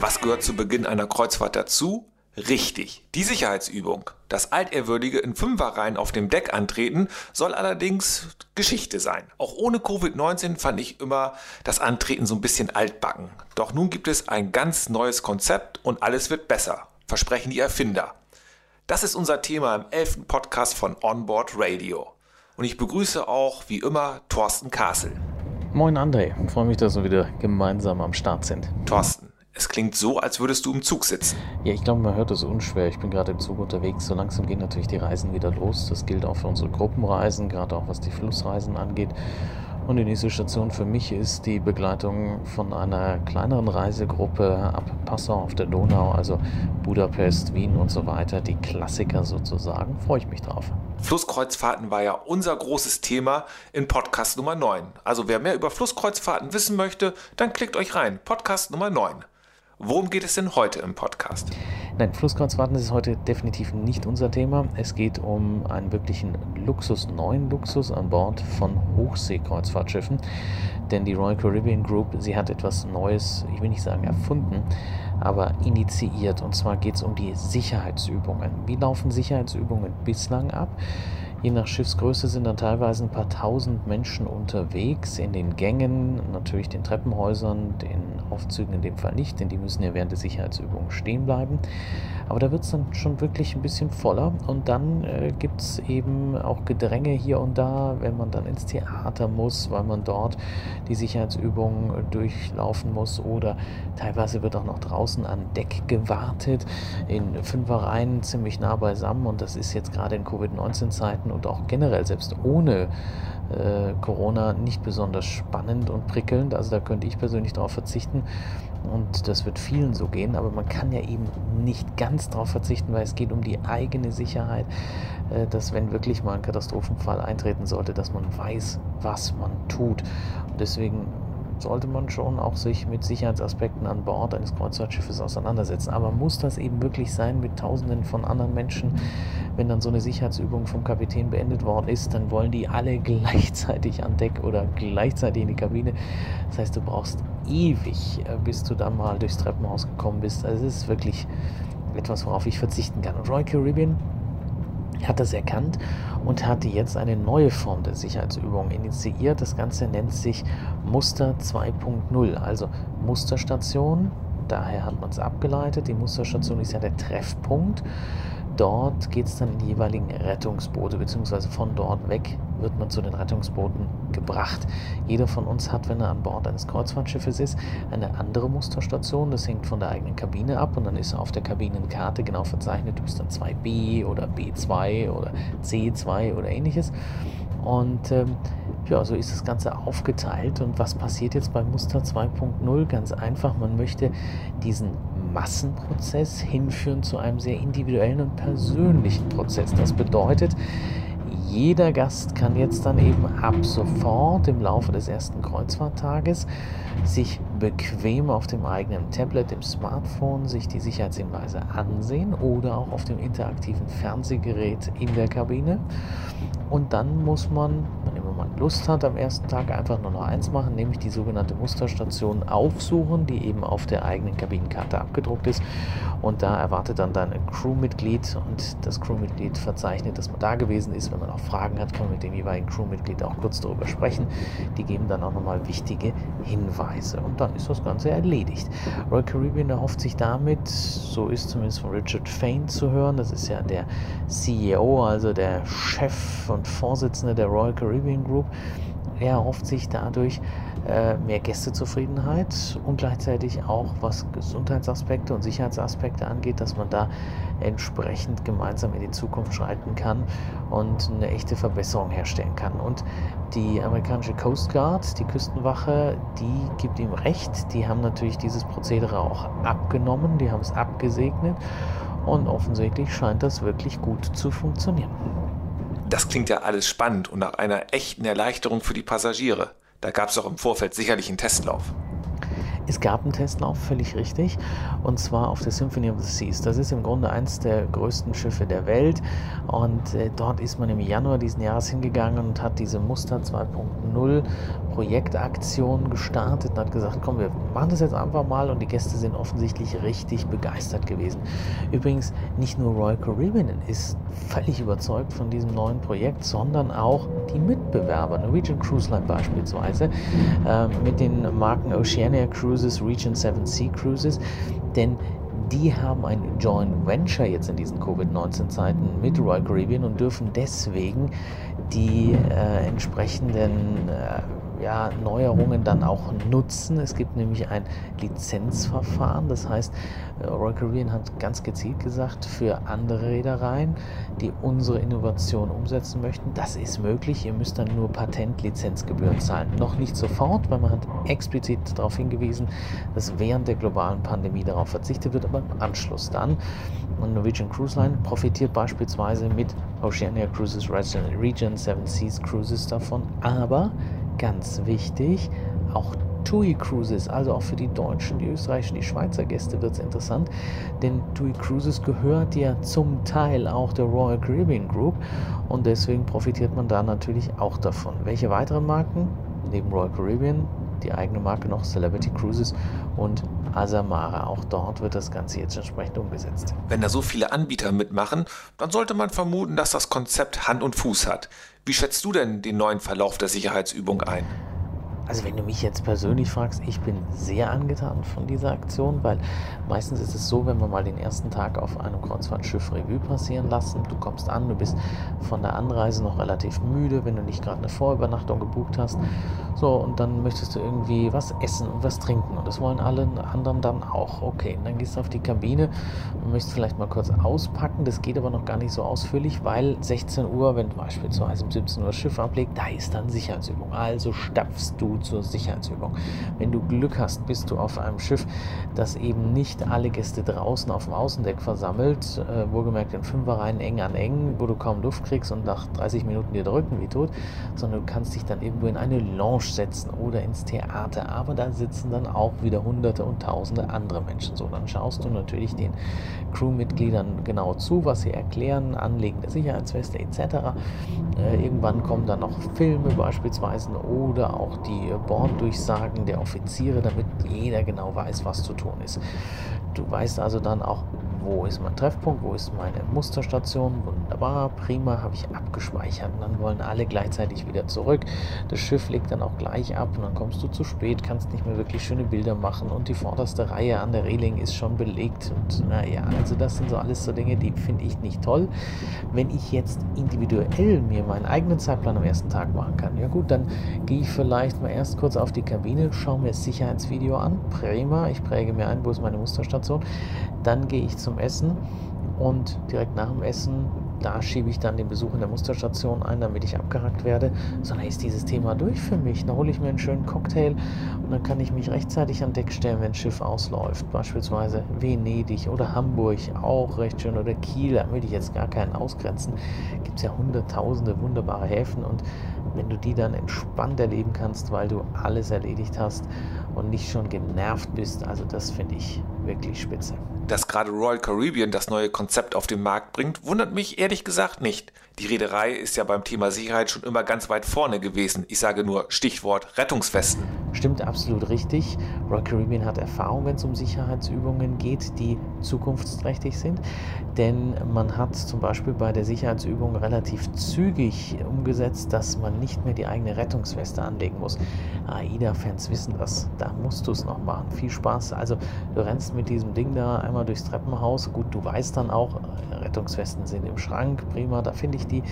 Was gehört zu Beginn einer Kreuzfahrt dazu? Richtig, die Sicherheitsübung. Das Altehrwürdige in Fünferreihen auf dem Deck antreten soll allerdings Geschichte sein. Auch ohne Covid-19 fand ich immer das Antreten so ein bisschen altbacken. Doch nun gibt es ein ganz neues Konzept und alles wird besser. Versprechen die Erfinder. Das ist unser Thema im elften Podcast von Onboard Radio. Und ich begrüße auch, wie immer, Thorsten Kassel. Moin André, freue mich, dass wir wieder gemeinsam am Start sind. Thorsten, es klingt so, als würdest du im Zug sitzen. Ja, ich glaube, man hört es unschwer. Ich bin gerade im Zug unterwegs. So langsam gehen natürlich die Reisen wieder los. Das gilt auch für unsere Gruppenreisen, gerade auch was die Flussreisen angeht. Und die nächste Station für mich ist die Begleitung von einer kleineren Reisegruppe ab Passau auf der Donau, also Budapest, Wien und so weiter. Die Klassiker sozusagen. Freue ich mich drauf. Flusskreuzfahrten war ja unser großes Thema in Podcast Nummer 9. Also wer mehr über Flusskreuzfahrten wissen möchte, dann klickt euch rein. Podcast Nummer 9. Worum geht es denn heute im Podcast? Nein, Flusskreuzfahrten ist heute definitiv nicht unser Thema. Es geht um einen wirklichen Luxus, neuen Luxus an Bord von Hochseekreuzfahrtschiffen. Denn die Royal Caribbean Group, sie hat etwas Neues, ich will nicht sagen erfunden, aber initiiert. Und zwar geht es um die Sicherheitsübungen. Wie laufen Sicherheitsübungen bislang ab? Je nach Schiffsgröße sind dann teilweise ein paar tausend Menschen unterwegs in den Gängen, natürlich den Treppenhäusern, den Aufzügen in dem Fall nicht, denn die müssen ja während der Sicherheitsübungen stehen bleiben. Aber da wird es dann schon wirklich ein bisschen voller und dann äh, gibt es eben auch Gedränge hier und da, wenn man dann ins Theater muss, weil man dort die Sicherheitsübungen durchlaufen muss oder teilweise wird auch noch draußen an Deck gewartet, in Fünferreihen ziemlich nah beisammen und das ist jetzt gerade in Covid-19-Zeiten Zeiten und auch generell selbst ohne äh, Corona nicht besonders spannend und prickelnd. Also da könnte ich persönlich darauf verzichten und das wird vielen so gehen, aber man kann ja eben nicht ganz darauf verzichten, weil es geht um die eigene Sicherheit, äh, dass wenn wirklich mal ein Katastrophenfall eintreten sollte, dass man weiß, was man tut. Und deswegen sollte man schon auch sich mit Sicherheitsaspekten an Bord eines Kreuzfahrtschiffes auseinandersetzen. Aber muss das eben wirklich sein mit Tausenden von anderen Menschen? Wenn dann so eine Sicherheitsübung vom Kapitän beendet worden ist, dann wollen die alle gleichzeitig an Deck oder gleichzeitig in die Kabine. Das heißt, du brauchst ewig, äh, bis du dann mal durchs Treppenhaus gekommen bist. Also es ist wirklich etwas, worauf ich verzichten kann. Und Royal Caribbean hat das erkannt und hat jetzt eine neue Form der Sicherheitsübung initiiert. Das Ganze nennt sich Muster 2.0, also Musterstation. Daher hat man es abgeleitet. Die Musterstation ist ja der Treffpunkt dort geht es dann in die jeweiligen Rettungsboote, beziehungsweise von dort weg wird man zu den Rettungsbooten gebracht. Jeder von uns hat, wenn er an Bord eines Kreuzfahrtschiffes ist, eine andere Musterstation. Das hängt von der eigenen Kabine ab und dann ist auf der Kabinenkarte genau verzeichnet, du bist dann 2B oder B2 oder C2 oder ähnliches. Und ähm, ja, so ist das Ganze aufgeteilt. Und was passiert jetzt bei Muster 2.0? Ganz einfach, man möchte diesen Massenprozess hinführen zu einem sehr individuellen und persönlichen Prozess. Das bedeutet, jeder Gast kann jetzt dann eben ab sofort im Laufe des ersten Kreuzfahrttages sich bequem auf dem eigenen Tablet, dem Smartphone, sich die Sicherheitshinweise ansehen oder auch auf dem interaktiven Fernsehgerät in der Kabine. Und dann muss man, man Lust hat, am ersten Tag einfach nur noch eins machen, nämlich die sogenannte Musterstation aufsuchen, die eben auf der eigenen Kabinenkarte abgedruckt ist. Und da erwartet dann dein Crewmitglied und das Crewmitglied verzeichnet, dass man da gewesen ist. Wenn man auch Fragen hat, kann man mit dem jeweiligen Crewmitglied auch kurz darüber sprechen. Die geben dann auch nochmal wichtige Hinweise. Und dann ist das Ganze erledigt. Royal Caribbean erhofft sich damit, so ist zumindest von Richard Fain zu hören, das ist ja der CEO, also der Chef und Vorsitzende der Royal Caribbean Group, er erhofft sich dadurch äh, mehr Gästezufriedenheit und gleichzeitig auch was Gesundheitsaspekte und Sicherheitsaspekte angeht, dass man da entsprechend gemeinsam in die Zukunft schreiten kann und eine echte Verbesserung herstellen kann. Und die amerikanische Coast Guard, die Küstenwache, die gibt ihm recht. Die haben natürlich dieses Prozedere auch abgenommen, die haben es abgesegnet und offensichtlich scheint das wirklich gut zu funktionieren. Das klingt ja alles spannend und nach einer echten Erleichterung für die Passagiere. Da gab es auch im Vorfeld sicherlich einen Testlauf. Es gab einen Testlauf, völlig richtig, und zwar auf der Symphony of the Seas. Das ist im Grunde eines der größten Schiffe der Welt und äh, dort ist man im Januar diesen Jahres hingegangen und hat diese Muster 2.0 Projektaktion gestartet und hat gesagt, komm, wir machen das jetzt einfach mal und die Gäste sind offensichtlich richtig begeistert gewesen. Übrigens, nicht nur Royal Caribbean ist völlig überzeugt von diesem neuen Projekt, sondern auch die Mitbewerber, Norwegian Cruise Line beispielsweise, äh, mit den Marken Oceania Cruises, Region 7 Sea Cruises, denn die haben ein Joint Venture jetzt in diesen Covid-19-Zeiten mit Royal Caribbean und dürfen deswegen die äh, entsprechenden äh, ja, Neuerungen dann auch nutzen. Es gibt nämlich ein Lizenzverfahren, das heißt, äh, Royal Caribbean hat ganz gezielt gesagt, für andere Reedereien, die unsere Innovation umsetzen möchten, das ist möglich, ihr müsst dann nur Patentlizenzgebühren zahlen. Noch nicht sofort, weil man hat explizit darauf hingewiesen, dass während der globalen Pandemie darauf verzichtet wird, aber im Anschluss dann. Und Norwegian Cruise Line profitiert beispielsweise mit Oceania Cruises Region 7 Seas Cruises davon, aber ganz wichtig, auch TUI Cruises, also auch für die deutschen, die österreichischen, die Schweizer Gäste wird es interessant, denn TUI Cruises gehört ja zum Teil auch der Royal Caribbean Group und deswegen profitiert man da natürlich auch davon. Welche weiteren Marken? Neben Royal Caribbean die eigene Marke noch Celebrity Cruises und Asamara. Auch dort wird das Ganze jetzt entsprechend umgesetzt. Wenn da so viele Anbieter mitmachen, dann sollte man vermuten, dass das Konzept Hand und Fuß hat. Wie schätzt du denn den neuen Verlauf der Sicherheitsübung ein? Also wenn du mich jetzt persönlich fragst, ich bin sehr angetan von dieser Aktion, weil meistens ist es so, wenn wir mal den ersten Tag auf einem Kreuzfahrtschiff Revue passieren lassen, du kommst an, du bist von der Anreise noch relativ müde, wenn du nicht gerade eine Vorübernachtung gebucht hast, so und dann möchtest du irgendwie was essen und was trinken und das wollen alle anderen dann auch. Okay, und dann gehst du auf die Kabine und möchtest vielleicht mal kurz auspacken, das geht aber noch gar nicht so ausführlich, weil 16 Uhr, wenn beispielsweise um 17 Uhr das Schiff ablegt, da ist dann Sicherheitsübung. Also stapfst du zur Sicherheitsübung. Wenn du Glück hast, bist du auf einem Schiff, das eben nicht alle Gäste draußen auf dem Außendeck versammelt, äh, wohlgemerkt in Fünferreihen eng an eng, wo du kaum Luft kriegst und nach 30 Minuten dir drücken wie tot, sondern du kannst dich dann irgendwo in eine Lounge setzen oder ins Theater. Aber da sitzen dann auch wieder Hunderte und Tausende andere Menschen. So, dann schaust du natürlich den Crewmitgliedern genau zu, was sie erklären, Anlegen der Sicherheitsweste etc. Äh, irgendwann kommen dann noch Filme beispielsweise oder auch die Borddurchsagen der Offiziere, damit jeder genau weiß, was zu tun ist. Du weißt also dann auch, wo ist mein Treffpunkt, wo ist meine Musterstation, wunderbar, prima, habe ich abgespeichert. Und dann wollen alle gleichzeitig wieder zurück. Das Schiff legt dann auch gleich ab und dann kommst du zu spät, kannst nicht mehr wirklich schöne Bilder machen und die vorderste Reihe an der Reling ist schon belegt. Und naja, also das sind so alles so Dinge, die finde ich nicht toll. Wenn ich jetzt individuell mir meinen eigenen Zeitplan am ersten Tag machen kann, ja gut, dann gehe ich vielleicht mal erst kurz auf die Kabine, schaue mir das Sicherheitsvideo an, prima, ich präge mir ein, wo ist meine Musterstation, dann gehe ich zum Essen und direkt nach dem Essen, da schiebe ich dann den Besuch in der Musterstation ein, damit ich abgehackt werde, sondern ist dieses Thema durch für mich. Dann hole ich mir einen schönen Cocktail und dann kann ich mich rechtzeitig an Deck stellen, wenn das Schiff ausläuft. Beispielsweise Venedig oder Hamburg, auch recht schön, oder Kiel, da will ich jetzt gar keinen ausgrenzen. Gibt es ja hunderttausende wunderbare Häfen und wenn du die dann entspannt erleben kannst, weil du alles erledigt hast und nicht schon genervt bist, also das finde ich wirklich spitze. Dass gerade Royal Caribbean das neue Konzept auf den Markt bringt, wundert mich ehrlich gesagt nicht. Die Reederei ist ja beim Thema Sicherheit schon immer ganz weit vorne gewesen. Ich sage nur Stichwort Rettungswesten. Stimmt absolut richtig. Royal Caribbean hat Erfahrung, wenn es um Sicherheitsübungen geht, die zukunftsträchtig sind. Denn man hat zum Beispiel bei der Sicherheitsübung relativ zügig umgesetzt, dass man nicht mehr die eigene Rettungsweste anlegen muss. AIDA-Fans wissen das. Da musst du es noch machen. Viel Spaß. Also du rennst mit diesem Ding da einmal durchs Treppenhaus. Gut, du weißt dann auch, Rettungswesten sind im Schrank. Prima, da finde ich die.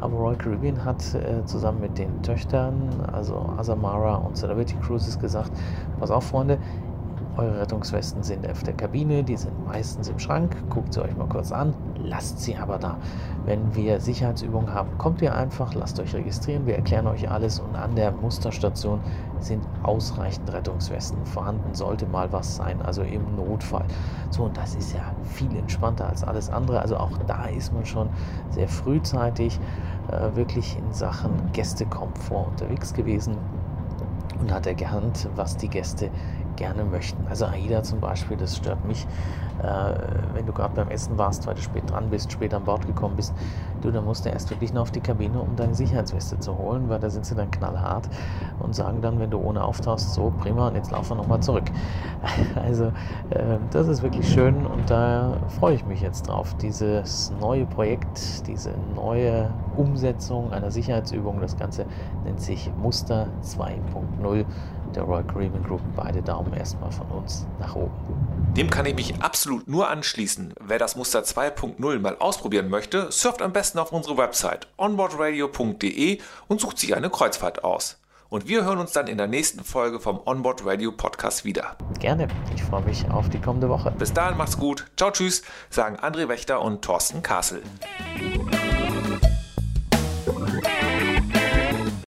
Aber Royal Caribbean hat äh, zusammen mit den Töchtern, also Asamara und Celebrity Cruises, gesagt: Pass auf, Freunde, eure Rettungswesten sind auf der Kabine, die sind meistens im Schrank. Guckt sie euch mal kurz an, lasst sie aber da. Wenn wir Sicherheitsübungen haben, kommt ihr einfach, lasst euch registrieren, wir erklären euch alles und an der Musterstation sind ausreichend Rettungswesten vorhanden, sollte mal was sein, also im Notfall. So, und das ist ja viel entspannter als alles andere. Also auch da ist man schon sehr frühzeitig äh, wirklich in Sachen Gästekomfort unterwegs gewesen und hat erkannt, was die Gäste gerne möchten. Also AIDA zum Beispiel, das stört mich, äh, wenn du gerade beim Essen warst, weil du spät dran bist, spät an Bord gekommen bist, du, dann musst du erst wirklich noch auf die Kabine, um deine Sicherheitsweste zu holen, weil da sind sie dann knallhart und sagen dann, wenn du ohne auftauchst, so prima, und jetzt laufen wir nochmal zurück. Also äh, das ist wirklich schön und da freue ich mich jetzt drauf. Dieses neue Projekt, diese neue Umsetzung einer Sicherheitsübung, das Ganze nennt sich Muster 2.0 der Royal Caribbean Group. Beide Daumen erstmal von uns nach oben. Dem kann ich mich absolut nur anschließen. Wer das Muster 2.0 mal ausprobieren möchte, surft am besten auf unsere Website onboardradio.de und sucht sich eine Kreuzfahrt aus. Und wir hören uns dann in der nächsten Folge vom Onboard Radio Podcast wieder. Gerne. Ich freue mich auf die kommende Woche. Bis dahin macht's gut. Ciao, tschüss, sagen André Wächter und Thorsten Kassel.